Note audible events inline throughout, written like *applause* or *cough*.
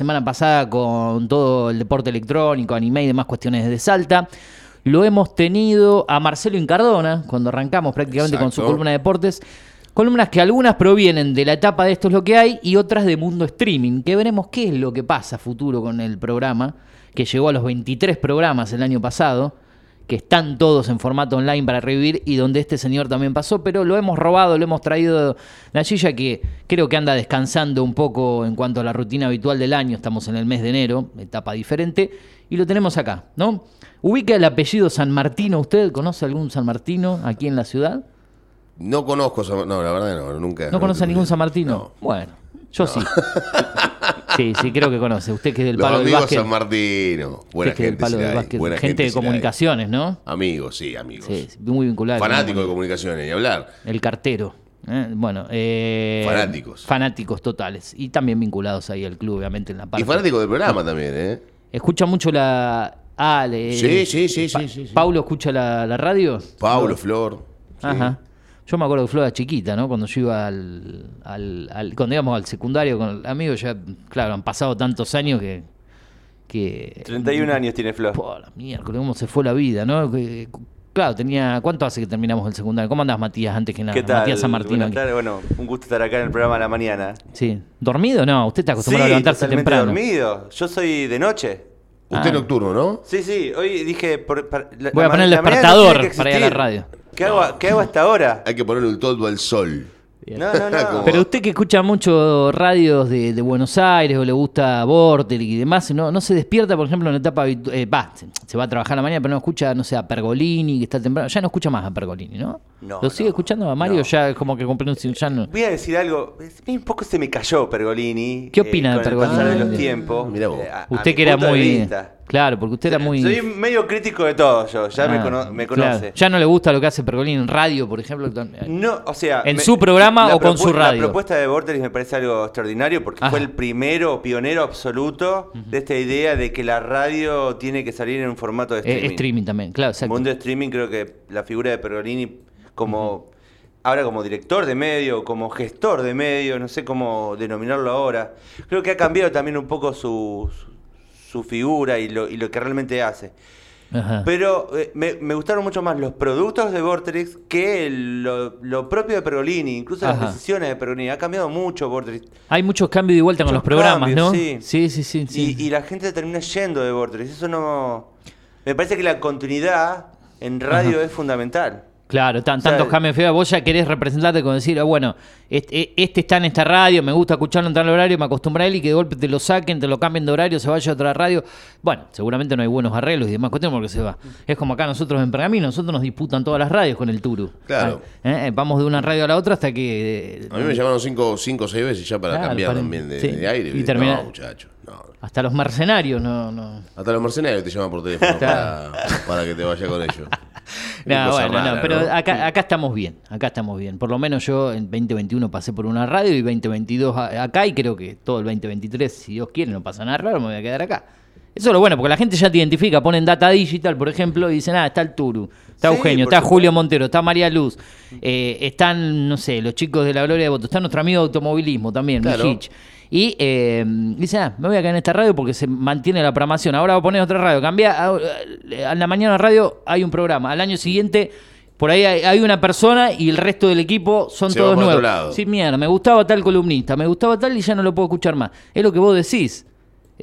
semana pasada con todo el deporte electrónico, anime y demás cuestiones de Salta. Lo hemos tenido a Marcelo Incardona, cuando arrancamos prácticamente con su columna de deportes. Columnas que algunas provienen de la etapa de esto es lo que hay y otras de mundo streaming, que veremos qué es lo que pasa a futuro con el programa, que llegó a los 23 programas el año pasado, que están todos en formato online para revivir y donde este señor también pasó, pero lo hemos robado, lo hemos traído la Gilla que creo que anda descansando un poco en cuanto a la rutina habitual del año, estamos en el mes de enero, etapa diferente, y lo tenemos acá, ¿no? Ubica el apellido San Martino, ¿usted conoce algún San Martino aquí en la ciudad? No conozco, San- no, la verdad no, nunca. ¿No conoce a ningún San Martino? No. Bueno, yo sí. Sí, sí, creo que conoce. Usted que es del Los palo del amigos básquet. San Martino. Buena usted que es del gente, palo del básquet. buena Gente de la hay. comunicaciones, ¿no? Amigos, sí, amigos. Sí, muy vinculado. Fanáticos de comunicaciones, ni hablar. El cartero. ¿eh? Bueno, eh, Fanáticos. Fanáticos totales. Y también vinculados ahí al club, obviamente, en la parte. Y fanáticos del programa también, ¿eh? Escucha mucho la. Ah, le- Sí, sí, sí, Pa- sí, sí, sí. ¿Paulo escucha la, la radio? Paulo, Flor. sí. Ajá. Yo me acuerdo que Flor era chiquita, ¿no? Cuando yo iba al, al, al- cuando íbamos al secundario con el amigo, ya, claro, han pasado tantos años que... que 31 años tiene Flor. Po, la miércoles, cómo se fue la vida, ¿no? Que- claro, tenía... ¿Cuánto hace que terminamos el secundario? ¿Cómo andás, Matías, antes que nada? ¿Qué tal? Matías San Martín. Buenas aquí. tardes. Bueno, un gusto estar acá en el programa a la mañana. Sí. ¿Dormido? No, usted está acostumbrado Sí, a levantarse temprano. dormido. Yo soy de noche. Usted Ah. nocturno, ¿no? Sí, sí. Hoy dije... por- para- la- Voy a poner el despertador para ir a la radio. ¿Qué hago, ¿Qué hago hasta ahora? *laughs* Hay que ponerle un toldo al sol. No, no, *laughs* no. Como- Pero usted que escucha mucho radios de, de Buenos Aires o le gusta Vortel y demás, ¿no, no se despierta, por ejemplo, en la etapa habitu- eh, va, se, se va a trabajar a la mañana, pero no escucha, no sé, a Pergolini, que está temprano. Ya no escucha más a Pergolini, ¿no? No, ¿Lo sigue no, escuchando a Mario? no. Ya es como que compré un ya no. Voy a decir algo. Un poco se me cayó Pergolini. ¿Qué opina de con el Pergolini? pasar de los tiempos. mirá vos. Eh, a- Usted que era muy. vista. Claro, porque usted era muy. Soy medio crítico de todo yo. Ya me, Ah, cono- me claro. conoce. Ya no le gusta lo que hace Pergolini en radio, por ejemplo. No, o sea. ¿En su programa o con su radio? La propuesta de Vortex me parece algo extraordinario porque Ajá. fue el primero, pionero absoluto de esta idea de que la radio tiene que salir en un formato de Eh, streaming. streaming también, claro, En exacto. mundo de streaming creo que la figura de Pergolini como ahora como director de medio, como gestor de medio, no sé cómo denominarlo ahora, creo que ha cambiado también un poco su, su, figura y lo, y lo que realmente hace. Ajá. Pero eh, me, me gustaron mucho más los productos de Vortex que el- lo, lo propio de Pergolini, incluso Ajá. las decisiones de Pergolini. Ha cambiado mucho Vortex. Hay muchos cambios de vuelta con los programas, cambios, ¿no? sí. sí, sí, sí. sí. Y, y la gente termina yendo de Vortex. Eso no. Me parece que la continuidad en radio es fundamental. Claro, tan, O sea, tantos cambios feos. Vos ya querés representarte con decir, ah, bueno, este, este está en esta radio, me gusta escucharlo en tal horario, me acostumbro a él y que de golpe te lo saquen, te lo cambien de horario, se vaya a otra radio. Bueno, seguramente no hay buenos arreglos y demás cuestiones porque se va. Es como acá nosotros en Pergamino, nosotros nos disputan todas las radios con el Turu. Claro. Ah, ¿eh? Vamos de una radio a la otra hasta que... eh, A mí me llamaron cinco, cinco o seis veces ya para Claro, cambiar para- también de, sí. de aire. Y termina- No, muchacho. No. Hasta los mercenarios, no... no. Hasta los mercenarios te llaman por teléfono para, para que te vayas con ellos. *laughs* No, bueno, no, pero ¿no? Acá, acá estamos bien, acá estamos bien. Por lo menos yo en 2021 pasé por una radio y 2022 a- acá y creo que todo el 2023, si Dios quiere, no pasa nada raro, me voy a quedar acá. Eso es lo bueno, porque la gente ya te identifica, ponen data digital, por ejemplo, y dicen, ah, está el Turu, está Sí, Eugenio, está supuesto. Julio Montero, está María Luz, eh, están, no sé, los chicos de la Gloria de Voto, está nuestro amigo de automovilismo también, Claro. Mijich. Y eh, dice, ah, me voy a quedar en esta radio porque se mantiene la programación. Ahora voy a poner otra radio. Cambia, a, a la mañana radio hay un programa. Al año siguiente, por ahí hay, una persona y el resto del equipo son Se todos nuevos. Sí, mierda, me gustaba tal columnista, me gustaba tal y ya no lo puedo escuchar más. Es lo que vos decís.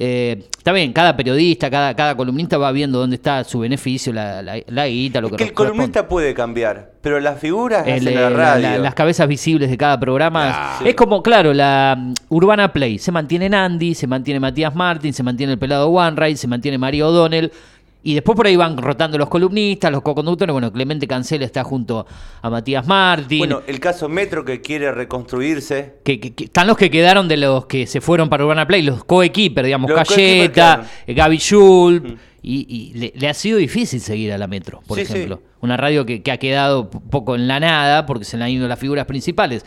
Eh, está bien, cada periodista, cada, cada columnista va viendo dónde está su beneficio, la, la, la guita, lo Es que que el columnista puede cambiar, pero las figuras El, hacen eh, la radio. la- las cabezas visibles de cada programa. Es como, claro, la mm, Urbana Play. Se mantiene Andy, se mantiene Matías Martín, se mantiene el pelado One se mantiene Mario O'Donnell. Y después por ahí van rotando los columnistas, los co-conductores. Bueno, Clemente Cancela está junto a Matías Martín. Bueno, el caso Metro que quiere reconstruirse. que, que- que- están los que quedaron de los que se fueron para Urbana Play, los co-equiper, digamos, Los Cayeta, Gaby Schul. Y, y le, le ha sido difícil seguir a la Metro, por Sí, sí. ejemplo. Una radio que, que ha quedado poco en la nada porque se le han ido las figuras principales.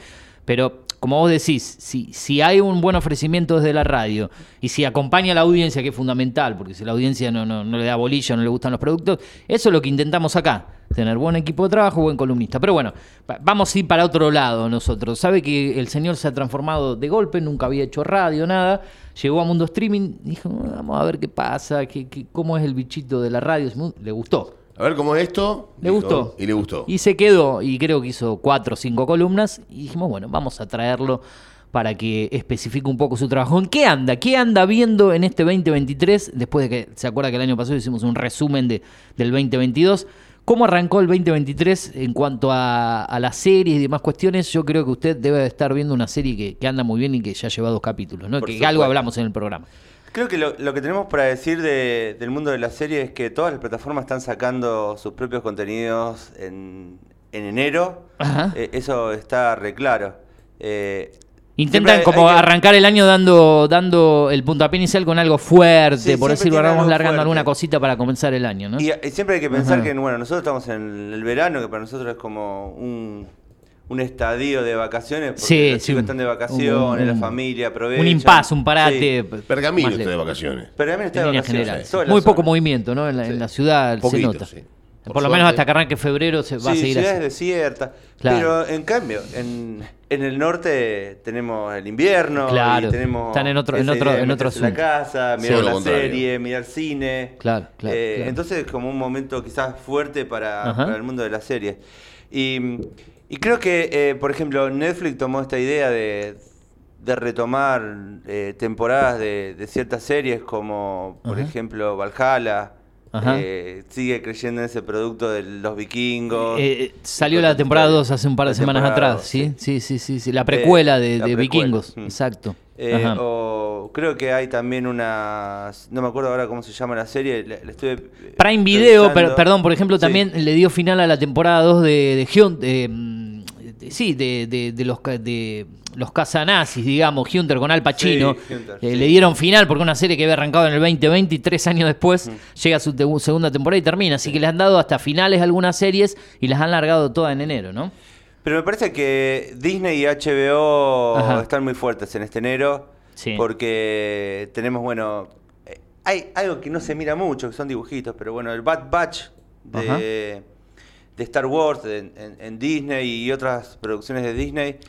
Pero como vos decís, si, si hay un buen ofrecimiento desde la radio y si acompaña a la audiencia, que es fundamental, porque si la audiencia no, no, no le da bolilla, no le gustan los productos, eso es lo que intentamos acá, tener buen equipo de trabajo, buen columnista. Pero bueno, va- vamos a ir para otro lado nosotros. Sabe que el señor se ha transformado de golpe, nunca había hecho radio, nada. Llegó a Mundo Streaming, dijo, vamos a ver qué pasa, qué, qué- cómo es el bichito de la radio. Le gustó. A ver cómo es esto. Le Dijo, gustó. Y le gustó. Y se quedó, y creo que hizo cuatro o cinco columnas, y dijimos, bueno, vamos a traerlo para que especifique un poco su trabajo. ¿En qué anda? ¿Qué anda viendo en este 2023? Después de que, ¿se acuerda que el año pasado hicimos un resumen de, del 2022? ¿Cómo arrancó el 2023 en cuanto a, a las series y demás cuestiones? Yo creo que usted debe de estar viendo una serie que, que anda muy bien y que ya lleva dos capítulos, ¿no? Por Que supuesto. algo hablamos en el programa. Creo que lo, lo que tenemos para decir de- del mundo de la serie es que todas las plataformas están sacando sus propios contenidos en, en enero. Ajá. Eh, eso está re claro. Eh, Intentan como que- arrancar el año dando, dando el puntapié inicial con algo fuerte, Sí, por decirlo, vamos largando fuerte. alguna cosita para comenzar el año, ¿no? Y, y siempre hay que pensar Ajá. que, bueno, nosotros estamos en el verano, que para nosotros es como un, un estadio de vacaciones, porque Sí, los sí, chicos están de vacaciones, un- la familia aprovechan. un impasse, un parate. Sí. Pergamino está de vacaciones. Pero también está En de vacaciones. la Muy poco movimiento, ¿no? En la, en la ciudad se Poquito, nota. sí. Por, Por lo menos hasta que arranque febrero se va a seguir ciudades así. desiertas. Claro. Pero en cambio, en, en el norte tenemos el invierno. Claro, Y tenemos están en otro- en otro- en otro la casa, mirar la serie, mirar cine. Claro, claro, Eh, claro. Entonces es como un momento quizás fuerte para, para el mundo de las series. Y, y creo que, eh, por ejemplo, Netflix tomó esta idea de, de retomar eh, temporadas de, de ciertas series como, por Ajá. ejemplo, Valhalla. Eh, sigue creyendo en ese producto de los vikingos. Eh, eh, salió la temporada 2 hace un par de semanas atrás, ¿sí? Sí, sí, sí, sí. La precuela de, la de precuela, Vikingos, mm. exacto. Eh, o creo que hay también una. No me acuerdo ahora cómo se llama la serie. La, la estuve, eh, Prime Video, per- perdón, por ejemplo, Sí. también le dio final a la temporada 2 de, de, Hyun- de, mm, de- sí, de, de- de los de los cazanazis, digamos, Hunter con Al Pacino. Sí, Hunter, Eh, sí. Le dieron final porque una serie que había arrancado en el 2020 y tres años después llega a su te- segunda temporada y termina. Así que le han dado hasta finales algunas series y las han largado todas en enero, ¿no? Pero me parece que Disney y HBO Ajá. están muy fuertes en este enero. Sí. Porque tenemos, bueno. eh, Hay algo que no se mira mucho, que son dibujitos, pero bueno, el Bad Batch Ajá. De, Star Wars en, en- en Disney y otras producciones de Disney.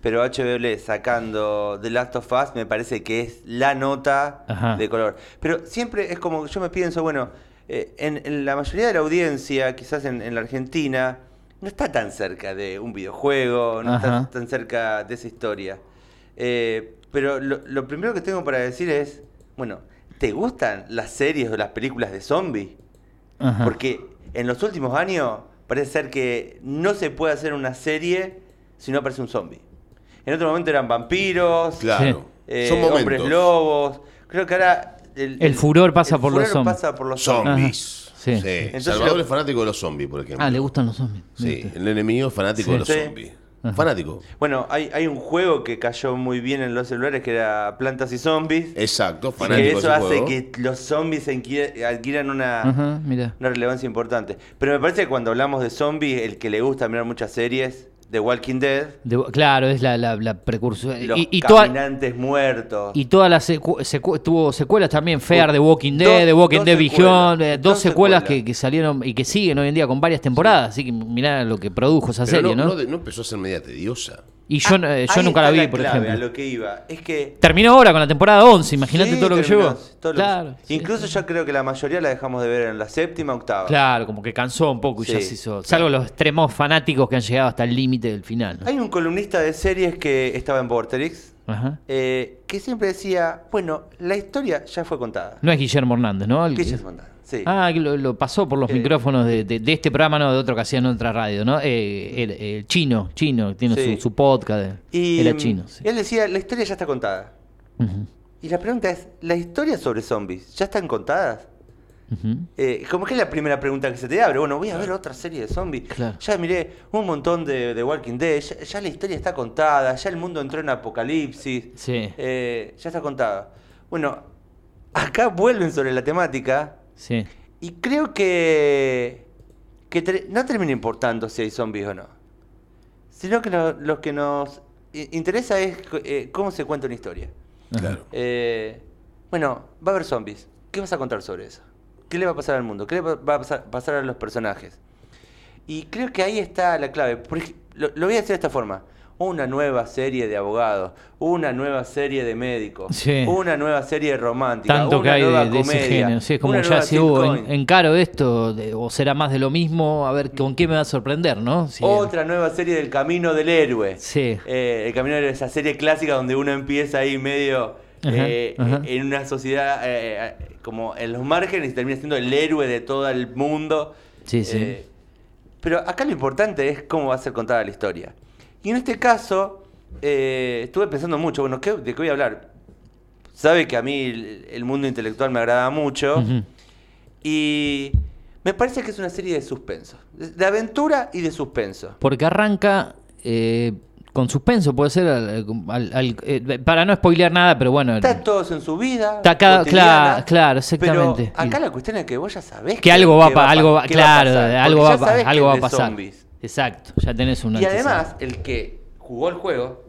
Pero HBO sacando The Last of Us me parece que es la nota Ajá. de color. Pero siempre es como yo me pienso, bueno, eh, en, en la mayoría de la audiencia, quizás en, la Argentina, no está tan cerca de un videojuego, no Ajá. está tan cerca de esa historia. Eh, pero lo, lo primero que tengo para decir es, bueno, ¿te gustan las series o las películas de zombies? Porque en los últimos años parece ser que no se puede hacer una serie si no aparece un zombie. En otro momento eran vampiros, Claro. eh, Son hombres lobos. Creo que ahora El furor pasa por los furor zombies. pasa por los zombies. Zombies. Sí. Sí. Entonces Salvador lo- es fanático de los zombies, por ejemplo. Ah, le gustan los zombies. Sí, el enemigo es fanático Sí. de los Sí. zombies. Ajá. Fanático. Bueno, hay, hay un juego que cayó muy bien en los celulares que era Plantas y Zombies. Exacto, y fanático que eso ese hace juego. que los zombies adquieran una, Ajá, una relevancia importante. Pero me parece que cuando hablamos de zombies, el que le gusta mirar muchas series, The Walking Dead, De- claro, es la, la, la precursora. los Y, y toda- caminantes muertos. Y todas las secu- secu- tuvo secuelas también, Fear de Walking Dos- Dead, de Walking dos Dead Beyond, eh, dos, dos secuelas, secuelas. Que, que salieron y que siguen hoy en día con varias temporadas, así que mirá lo que produjo esa Pero serie, no, ¿no? no de- no empezó a ser media tediosa. Y yo, eh, yo nunca la vi, por clave, ejemplo. A lo que iba. Es que Terminó ahora con la temporada 11, imagínate Sí, todo lo que que- claro. sí, Incluso sí. yo creo que la mayoría la dejamos de ver en la séptima, octava. Claro, como que cansó un poco y ya se hizo. Salvo los extremos fanáticos que han llegado hasta el límite del final. ¿no? Hay un columnista de series que estaba en Vorterix, Ajá. eh, que siempre decía, bueno, la historia ya fue contada. No es Guillermo Hernández, ¿no? El ¿Qué que- es contada? Sí. Ah, lo, lo pasó por los Eh, micrófonos de, de- de este programa, no de otro que hacía en otra radio, ¿no? Eh, el, el chino, chino, tiene Sí. su, su podcast. y era chino. sí. él decía, la historia ya está contada. Y la pregunta es, ¿la historia sobre zombies ya están contadas? Eh, como que es la primera pregunta que se te abre. Bueno, voy a ver otra serie de zombies. Claro. Ya miré un montón de, de Walking Dead. Ya, ya la historia está contada. Ya el mundo entró en apocalipsis. Sí, Eh, ya está contada. Bueno, acá vuelven sobre la temática. Sí. Y creo que, que no termina importando si hay zombies o no. Sino que lo- los que nos interesa es eh, cómo se cuenta una historia. Claro. Eh, bueno, va a haber zombies. ¿Qué vas a contar sobre eso? ¿Qué le va a pasar al mundo? ¿Qué le va a pasar, pasar a los personajes? Y creo que ahí está la clave. Por lo, lo voy a decir de esta forma. Una nueva serie de abogados, una nueva serie de médicos, Sí. una nueva serie romántica, Tanto una que hay nueva de, de ese comedia, género. Sí, como ya si hubo en, encaro esto, de- o será más de lo mismo, a ver con qué me va a sorprender, ¿no? Otra nueva serie del Camino del Héroe. Sí. Eh, el Camino del Héroe, esa serie clásica donde uno empieza ahí medio Ajá, eh, ajá. en una sociedad eh, eh, como en los márgenes y termina siendo el héroe de todo el mundo. Sí, sí. Eh, pero acá lo importante es cómo va a ser contada la historia. Y en este caso, eh, estuve pensando mucho, bueno, ¿qué- ¿de qué voy a hablar? Sabe que a mí el, el mundo intelectual me agrada mucho. Y me parece que es una serie de suspenso. De aventura y de suspenso. Porque arranca eh, con suspenso, puede ser, al- al- al- eh, para no spoilear nada, pero bueno. Está todos en su vida. Está cada- cotidiana, claro, claro, exactamente. Pero acá la cuestión es que vos ya sabés que algo va, pa- algo va, a pasar, algo va, que algo va a pasar. zombies. Exacto, ya tenés un Y además, el que jugó el juego,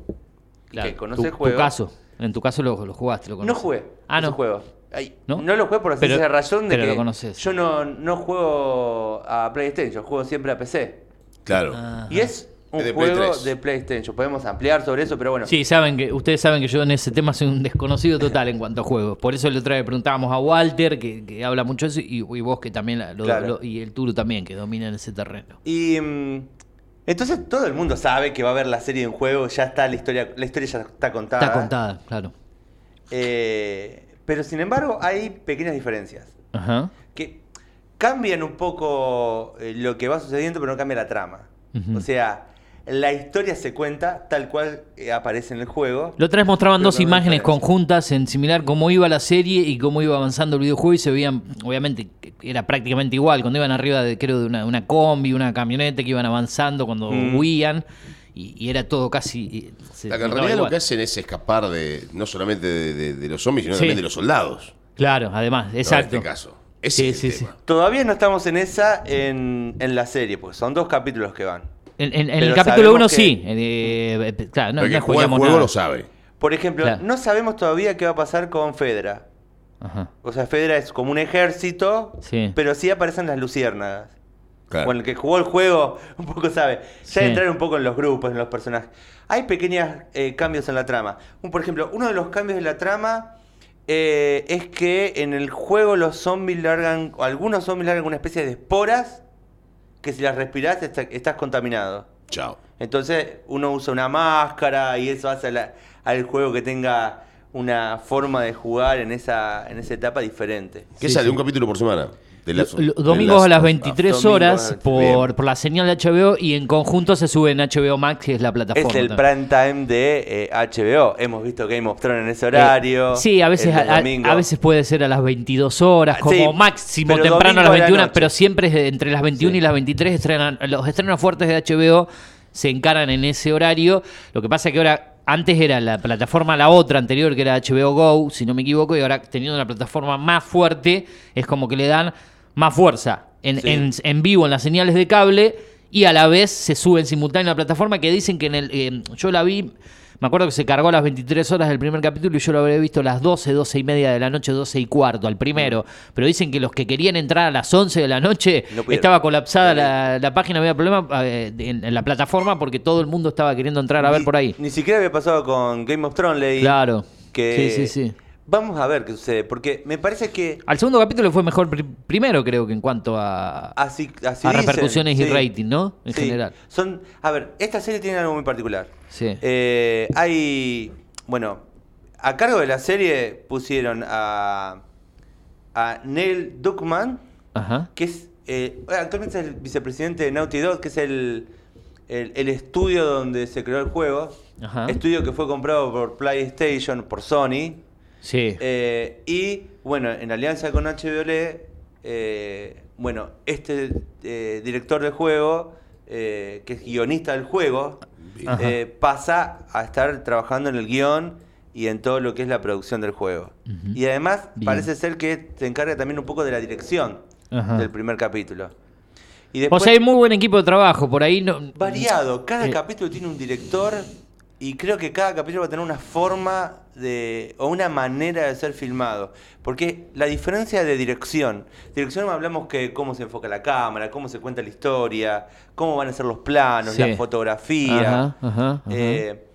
Claro, que conoce tu, el juego. tu caso, en tu caso lo, lo jugaste, lo No conoces. jugué Ah, no. juego. Ay, ¿No? ¿No? lo jugué por Pero- sencilla razón de pero que lo conoces. yo no, no juego a PlayStation, yo juego siempre a PC. Claro. Ah. Y es un de Play juego 3. de PlayStation. Podemos ampliar sobre eso, pero bueno. Sí, saben que, ustedes saben que yo en ese tema soy un desconocido total en cuanto a juegos. Por eso le otra vez preguntábamos a Walter, que, que habla mucho de eso, y, y vos que también, la- lo- Claro. lo- y el Turu también, que domina en ese terreno. Y mm, entonces todo el mundo sabe que va a haber la serie en juego, ya está la historia, la historia ya está contada. Está contada, claro. Eh, pero sin embargo hay pequeñas diferencias Ajá. que cambian un poco eh, lo que va sucediendo, pero no cambia la trama. O sea, la historia se cuenta tal cual eh, aparece en el juego. Lo tres mostraban Pero dos imágenes conjuntas en similar cómo iba la serie y cómo iba avanzando el videojuego y se veían, obviamente, era prácticamente igual, cuando iban arriba de, creo, de una, una combi, una camioneta que iban avanzando, cuando Mm. huían, y, y era todo casi... eh, se La realidad lo que hacen es escapar de no solamente de, de- de los zombies, sino Sí. también de los soldados. Claro, además, ¿no? exacto. En este caso. Ese Sí, es el sí, tema. Todavía no estamos en esa en, en la serie, porque son dos capítulos que van. En, en- en el capítulo sabemos 1 que- sí. eh, eh, claro, no, juega el juego nada. lo sabe. Por ejemplo, Claro. no sabemos todavía qué va a pasar con Fedra. Ajá. O sea, Fedra es como un ejército, Sí. pero sí aparecen las luciérnagas. Claro. Bueno, el que jugó el juego *laughs* un poco sabe. Ya Sí. entrar un poco en los grupos, en los personajes. Hay pequeños cambios en la trama. Un- por ejemplo, uno de los cambios de la trama eh, es que en el juego los zombies largan, o algunos zombies largan una especie de esporas que si las respirás está- estás contaminado. Chao. Entonces uno usa una máscara y eso hace a la- al juego que tenga una forma de jugar en esa, en esa etapa diferente. ¿Qué Sí, sale? sí. ¿Un capítulo por semana? De domingos a las of Us. 23 Domingos horas por, por la señal de HBO y en conjunto se sube en HBO Max, que es la plataforma. Es el también. prime time de eh, HBO. Hemos visto Game of Thrones en ese horario. Eh, sí, a veces, a, veces puede ser a las 22 horas, Ah, como sí, máximo temprano a las domingo a la 21, noche. pero siempre es entre las 21 Sí. y las 23 estrenan, los estrenos fuertes de HBO se encaran en ese horario. Lo que pasa es que ahora, antes era la plataforma, la otra anterior, que era HBO Go, si no me equivoco, y ahora teniendo una plataforma más fuerte, es como que le dan más fuerza en, Sí. en- en vivo en las señales de cable y a la vez se sube en simultáneo a la plataforma que dicen que en el... eh, yo la vi... Me acuerdo que se cargó a las 23 horas del primer capítulo y yo lo habría visto a las 12, 12 y media de la noche, 12 y cuarto, al primero. Pero dicen que los que querían entrar a las 11 de la noche No estaba colapsada la, la página, había problema eh, en, en la plataforma porque todo el mundo estaba queriendo entrar a ver por ahí. Ni siquiera había pasado con Game of Thrones, leí. Claro. Que Sí, sí, sí. Vamos a ver qué sucede, porque me parece que Al segundo capítulo fue mejor pri- primero, creo que en cuanto a, así, así a dicen, repercusiones y rating, ¿no? En Sí. general. Son, a ver, esta serie tiene algo muy particular. Sí. Eh, hay, bueno, a cargo de la serie pusieron a, a Neil Druckmann, Ajá. que es, eh, actualmente es el vicepresidente de Naughty Dog, que es el, el, el estudio donde se creó el juego. Ajá. Estudio que fue comprado por PlayStation, por Sony. Sí. Eh, y bueno, en alianza con HBO, eh, bueno, este eh, director de juego, eh, que es guionista del juego, Ajá. eh, pasa a estar trabajando en el guion y en todo lo que es la producción del juego. Y además Bien. parece ser que se encarga también un poco de la dirección Ajá. del primer capítulo. Y O sea, hay muy buen equipo de trabajo. Por ahí no. variado, cada capítulo tiene un director y creo que cada capítulo va a tener una forma de, o una manera de ser filmado. Porque la diferencia de dirección, dirección hablamos que cómo se enfoca la cámara, cómo se cuenta la historia, cómo van a ser los planos, Sí. la fotografía. Ajá, ajá, ajá. Eh,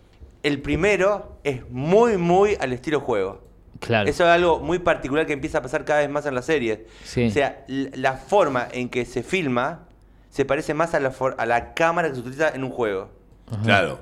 el primero es muy, muy al estilo juego. Claro. Eso es algo muy particular que empieza a pasar cada vez más en las series. Sí. O sea, la forma en que se filma se parece más a la, for- a la cámara que se utiliza en un juego. Claro.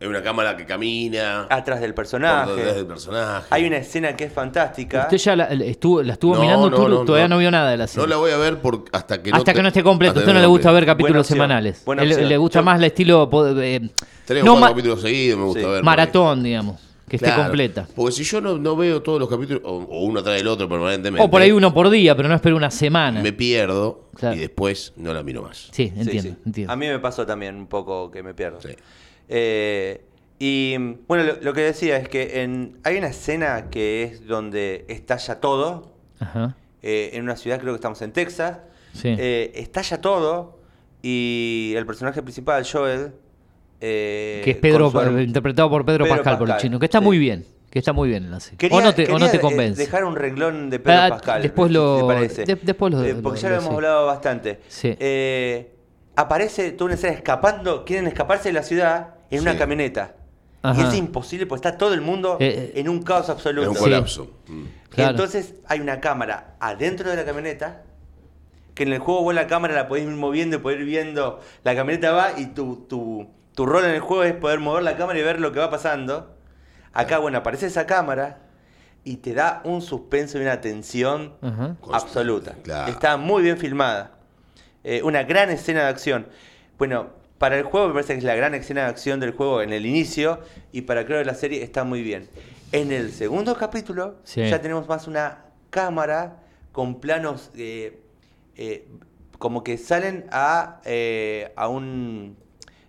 Es una cámara que camina. Atrás del personaje. detrás del personaje. Hay una escena que es fantástica. Usted ya la, estuvo, la estuvo No, mirando, no, tú no, todavía no. no. vio nada de la No serie. la voy a ver por, hasta que no Hasta te- que no esté hasta usted no le gusta ver capítulos semanales. Él- le gusta Yo- más el estilo eh, Tres o no cuatro ma- capítulos seguidos me gusta Sí. ver. maratón, digamos. Que esté completa. Porque si yo no, no veo todos los capítulos, o, o uno tras del otro permanentemente. O por ahí uno por día, pero no espero una semana. Me pierdo Claro. y después no la miro más. Sí, Sí, entiendo, sí. entiendo. A mí me pasó también un poco que me pierdo. Sí. Eh, y bueno, lo, lo que decía es que en, hay una escena que es donde estalla todo. Ajá. eh, en una ciudad, creo que estamos en Texas. Sí. Eh, estalla todo y el personaje principal, Joel. Eh, que es Pedro, su interpretado por Pedro, Pedro Pascal, por el chino, que está sí. muy bien. Que está muy bien en la serie. Quería, o no te, o no te eh, convence. dejar un renglón de Pedro Ah, Pascal. después lo- parece. de- después lo- Eh, lo- porque ya lo- lo hemos sí. hablado bastante. Sí. Eh, aparece toda una escena escapando, quieren escaparse de la ciudad en una camioneta. Ajá. Y es imposible porque está todo el mundo en un caos absoluto. Es un Sí. colapso. Mm. Claro. Entonces hay una cámara adentro de la camioneta, que en el juego vos la cámara la podés ir moviendo y poder ir viendo, la camioneta va y tu, tu, tu rol en el juego es poder mover la cámara y ver lo que va pasando. Acá, bueno, aparece esa cámara y te da un suspenso y una tensión absoluta. Claro. Está muy bien filmada. Eh, una gran escena de acción. Bueno, para el juego me parece que es la gran escena de acción del juego en el inicio y para creo que la serie está muy bien. En el segundo capítulo Sí. ya tenemos más una cámara con planos eh, eh, como que salen a, eh, a un...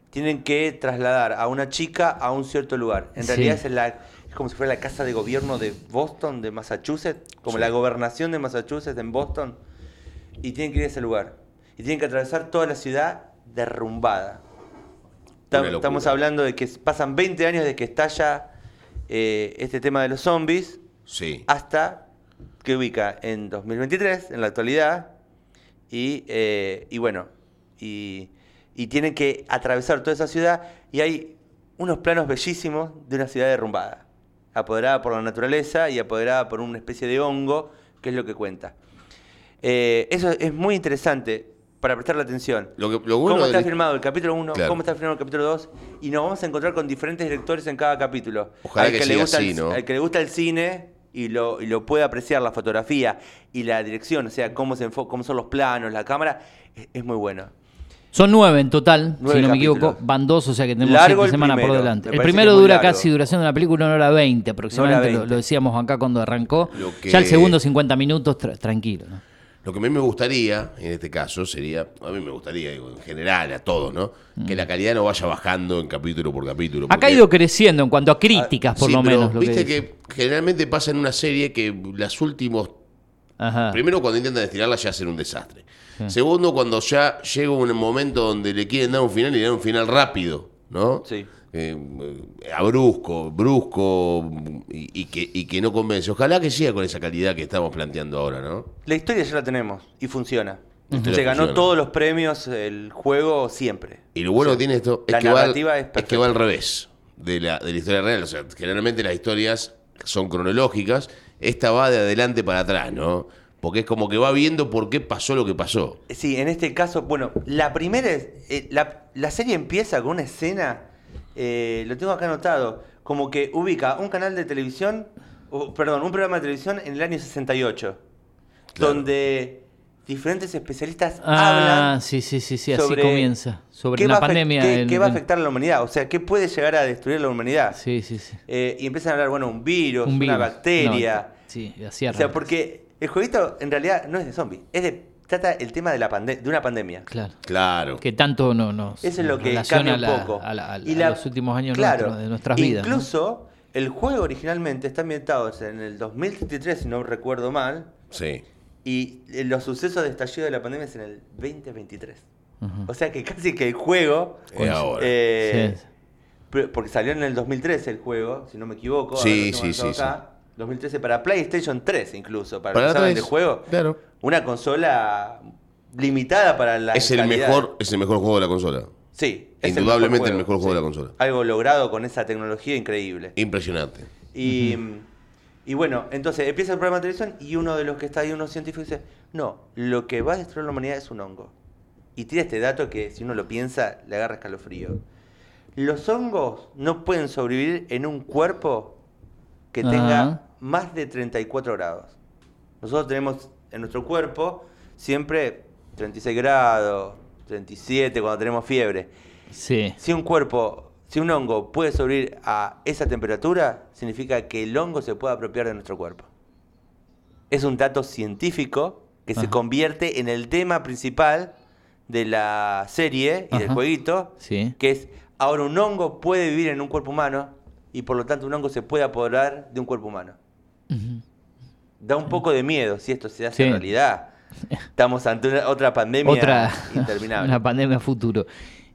Tienen que trasladar a una chica a un cierto lugar. En Sí. realidad es, la, es como si fuera la casa de gobierno de Boston, de Massachusetts, como Sí. la gobernación de Massachusetts en Boston. Y tienen que ir a ese lugar. Y tienen que atravesar toda la ciudad derrumbada. Estamos hablando de que pasan 20 años desde que estalla eh, este tema de los zombies Sí. hasta que ubica en 2023, en la actualidad, y, eh, y bueno, y, y tienen que atravesar toda esa ciudad y hay unos planos bellísimos de una ciudad derrumbada, apoderada por la naturaleza y apoderada por una especie de hongo, que es lo que cuenta. Eh, eso es muy interesante para prestarle atención. Lo que- lo bueno ¿Cómo está del- filmado el capítulo 1? Claro. ¿Cómo está filmado el capítulo 2? Y nos vamos a encontrar con diferentes directores en cada capítulo. Ojalá Al que le gusta así, el- ¿no? al que le gusta el cine y lo, y lo puede apreciar, la fotografía y la dirección, o sea, cómo, se enfo- cómo son los planos, la cámara, es, es muy bueno. Son nueve en total, Nueve si no me capítulos. equivoco. Van dos, o sea que tenemos Largo siete semanas por delante. El primero que dura largo. casi duración de la película una hora 20 aproximadamente. Lo, 20. lo decíamos acá cuando arrancó. Que- Ya el segundo 50 minutos tra- tranquilo. ¿no? Lo que a mí me gustaría, en este caso, sería, a mí me gustaría, digo, en general, a todos, ¿no? Que la calidad no vaya bajando en capítulo por capítulo. Mm. Ha caído creciendo en cuanto a críticas, por Sí, lo pero menos. lo que Viste dice. que, generalmente pasa en una serie que las últimos. Ajá. Primero, cuando intentan estirarla, ya hacen un desastre. Segundo, cuando ya llega un momento donde le quieren dar un final y le dan un final rápido, ¿no? Sí. Eh, a brusco, brusco y, y que, y que no convence. Ojalá que siga con esa calidad que estamos planteando ahora, ¿no? La historia ya la tenemos y funciona. Se ganó funciona. todos los premios el juego siempre. Y lo bueno que tiene esto es La que, va al, narrativa es es que va al revés de la, de la historia real. O sea, generalmente las historias son cronológicas. Esta va de adelante para atrás, ¿no? Porque es como que va viendo por qué pasó lo que pasó. Sí, en este caso, bueno, la primera es. eh, la, la serie empieza con una escena, eh, lo tengo acá anotado, como que ubica un canal de televisión, o, perdón, un programa de televisión en el año 68, Claro. donde diferentes especialistas Ah, hablan sí, sí, sí, sí, así sobre comienza. Sobre qué la va a afect- pandemia. qué, en- qué va a afectar a la humanidad, o sea, qué puede llegar a destruir la humanidad. Sí, sí, sí. Eh, y empiezan a hablar, bueno, un virus, Un una bacteria. No, sí, así o sea, porque el jueguito en realidad no es de zombies, es de, trata el tema de, la pande- de una pandemia. Claro. Claro. Que tanto no nos Eso es lo que cambia un poco. a, la- a la- Y a los últimos años claro, de nuestras vidas. ¿no? Incluso el juego originalmente está ambientado en el 2033, si no recuerdo mal, Sí. Y eh, los sucesos de estallido de la pandemia es en el 2023. Ujú. O sea que casi que el juego Es ahora. eh, Sí. Porque salió en el 2013 el juego, si no me equivoco. Sí, sí, sí, acá. 2013 para PlayStation 3 incluso, para, Para los que saben tres, de juego. claro. Una consola limitada para la Es el calidad. mejor, es el mejor juego de la consola. Sí, es Indudablemente el mejor juego de la consola. Algo logrado con esa tecnología increíble. Impresionante. Y, y bueno, entonces empieza el programa de televisión y uno de los que está ahí, unos científicos, dice, no, lo que va a destruir la humanidad es un hongo. Y tira este dato que si uno lo piensa, le agarra escalofrío. Los hongos no pueden sobrevivir en un cuerpo que tenga más de 34 grados. Nosotros tenemos en nuestro cuerpo siempre 36 grados, 37 cuando tenemos fiebre. Sí. Si un cuerpo, si un hongo puede sobrevivir a esa temperatura, significa que el hongo se puede apropiar de nuestro cuerpo. Es un dato científico que se convierte en el tema principal de la serie y del jueguito, Sí. que es ahora un hongo puede vivir en un cuerpo humano y por lo tanto un hongo se puede apoderar de un cuerpo humano. Da un poco de miedo si esto se hace en Sí. realidad. *laughs* Estamos ante una- otra pandemia Otra. interminable. *laughs* Una pandemia futuro.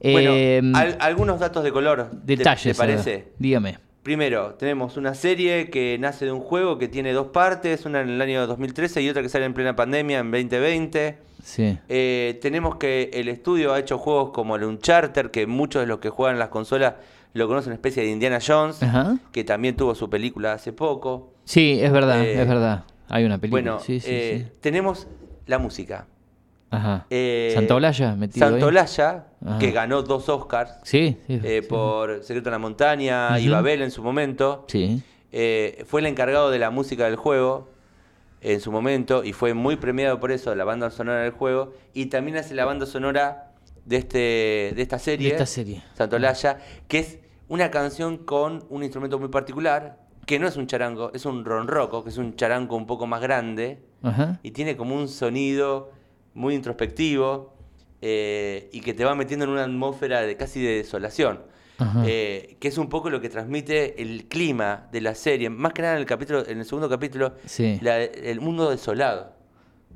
Bueno, Eh, al- algunos datos de color. ¿te- detalles. ¿Te, parece? Dígame. Primero, tenemos una serie que nace de un juego que tiene dos partes, una en el año 2013 y otra que sale en plena pandemia en 2020. Sí. Eh, tenemos que el estudio ha hecho juegos como el Uncharted, que muchos de los que juegan las consolas lo conocen una especie de Indiana Jones, Ajá. que también tuvo su película hace poco. Sí, es verdad, Eh, es verdad. Hay una película. Bueno, sí, sí, eh, sí. tenemos la música. Ajá. Eh, Santolaya metido. Santolaya, que ganó dos Oscars Sí, sí. eh, sí. por Secreto en la Montaña y Ujú. Babel en su momento. Sí. Eh, fue el encargado de la música del juego en su momento y fue muy premiado por eso, la banda sonora del juego. Y también hace la banda sonora de, este, de esta serie, De esta serie. Santolaya, que es una canción con un instrumento muy particular, que no es un charango, es un ronroco, que es un charango un poco más grande Ajá. y tiene como un sonido muy introspectivo eh, y que te va metiendo en una atmósfera de casi de desolación. Eh, que es un poco lo que transmite el clima de la serie. Más que nada en el capítulo, en el segundo capítulo, Sí. la- el mundo desolado.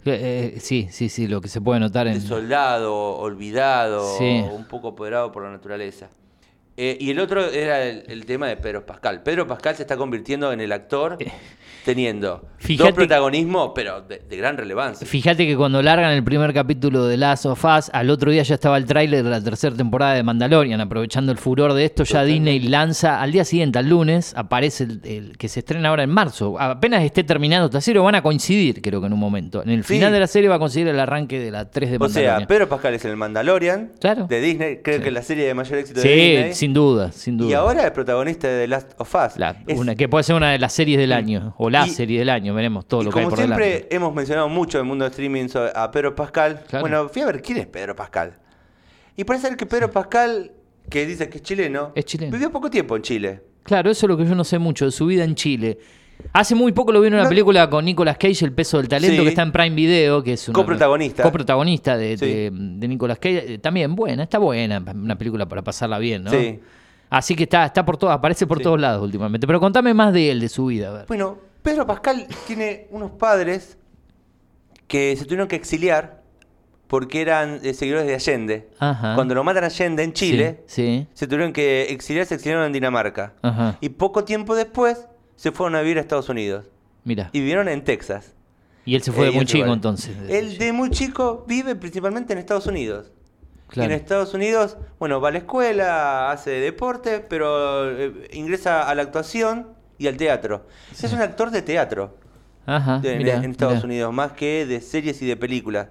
Eh, eh, sí, sí, sí, lo que se puede notar en. Desolado, olvidado, Sí. un poco apoderado por la naturaleza. Eh, y el otro era el, el tema de Pedro Pascal. Pedro Pascal se está convirtiendo en el actor teniendo Eh, Fíjate- dos protagonismos, pero de, de gran relevancia. Fíjate que cuando largan el primer capítulo de Last of Us, al otro día ya estaba el tráiler de la tercera temporada de Mandalorian. Aprovechando el furor de esto, ya Disney lanza al día siguiente, al lunes, aparece el, el que se estrena ahora en marzo. Apenas esté terminando esta serie, van a coincidir, creo que en un momento. En el Sí. final de la serie va a coincidir el arranque de la 3 de O Mandalorian. sea, Pedro Pascal es el Mandalorian Claro. de Disney, creo Sí. que es la serie de mayor éxito de sí, Disney. sin duda, sin duda. Y ahora es protagonista de The Last of Us. La- Es- una, que puede ser una de las series del año, o la Y- serie del año, veremos todo lo que hay como por siempre delante. hemos mencionado mucho en el mundo de streaming a Pedro Pascal. Claro. Bueno, fui a ver quién es Pedro Pascal. Y parece ser que Pedro Pascal, que dice que es chileno, Es chileno. vivió poco tiempo en Chile. Claro, eso es lo que yo no sé mucho de su vida en Chile. Hace muy poco lo vi en una No. película con Nicolas Cage, El peso del talento, Sí. que está en Prime Video, que es una Coprotagonista. coprotagonista de, Sí. de, de Nicolas Cage. Eh, También buena, está buena, una película para pasarla bien, ¿no? Sí. Así que está, está por todas, aparece por Sí. todos lados últimamente. Pero contame más de él, de su vida, a ver. Bueno, Pedro Pascal tiene unos padres que se tuvieron que exiliar porque eran eh, seguidores de Allende. Ajá. Cuando lo matan a Allende en Chile, Sí. se tuvieron que exiliar, se exiliaron en Dinamarca. Ajá. Y poco tiempo después se fueron a vivir a Estados Unidos. Mira. Y vivieron en Texas. Y él se fue Eh, de y muy chico entonces. Él de muy chico vive principalmente en Estados Unidos. Y Claro. en Estados Unidos, bueno, va a la escuela, hace deporte, pero eh, ingresa a la actuación y al teatro. Es un actor de teatro Ajá. de- en, mirá, en Estados mirá. Unidos, más que de series y de películas.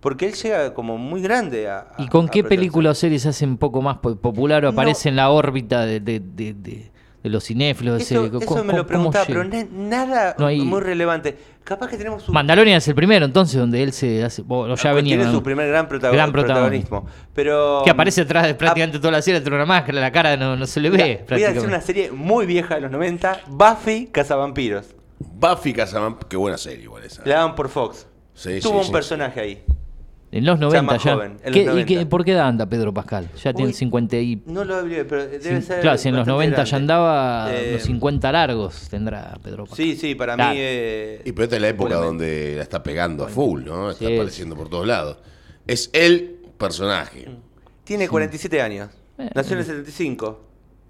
Porque él llega como muy grande a... ¿Y con qué protagonizar. película o serie se hace un poco más po- popular o No. aparece en la órbita de, de- de- de- los cinéfilos? Eso, eso ¿Cómo- me lo preguntaba, pero nada No hay- muy relevante. Capaz que tenemos un... Mandalorian es el primero, entonces, donde él se hace. bueno, ya venía. tiene ¿no? su primer gran, protago- Gran protagonismo. Pero... Que aparece atrás de prácticamente toda la serie, tiene una máscara, la cara no, no se le ve. Mira, voy a decir una serie muy vieja de los 90, Buffy Cazavampiros. Buffy Casamant, qué buena serie igual esa. La daban por Fox. Sí, Tuvo sí, un sí. personaje ahí. En los sea 90 más ya. joven, en ¿Qué- los ¿Y 90. qué- por qué edad anda Pedro Pascal? Ya tiene Uy, 50 y. No lo abrí, pero debe ser. claro, si en los bastante 90 ya grande. andaba, Eh, los 50 largos tendrá Pedro Pascal. Sí, sí, para Claro. mí. eh, Y pero esta es la época donde la está pegando a full, ¿no? Está Sí. apareciendo por todos lados. Es el personaje. Tiene 47 años. Eh, Nació en el 75.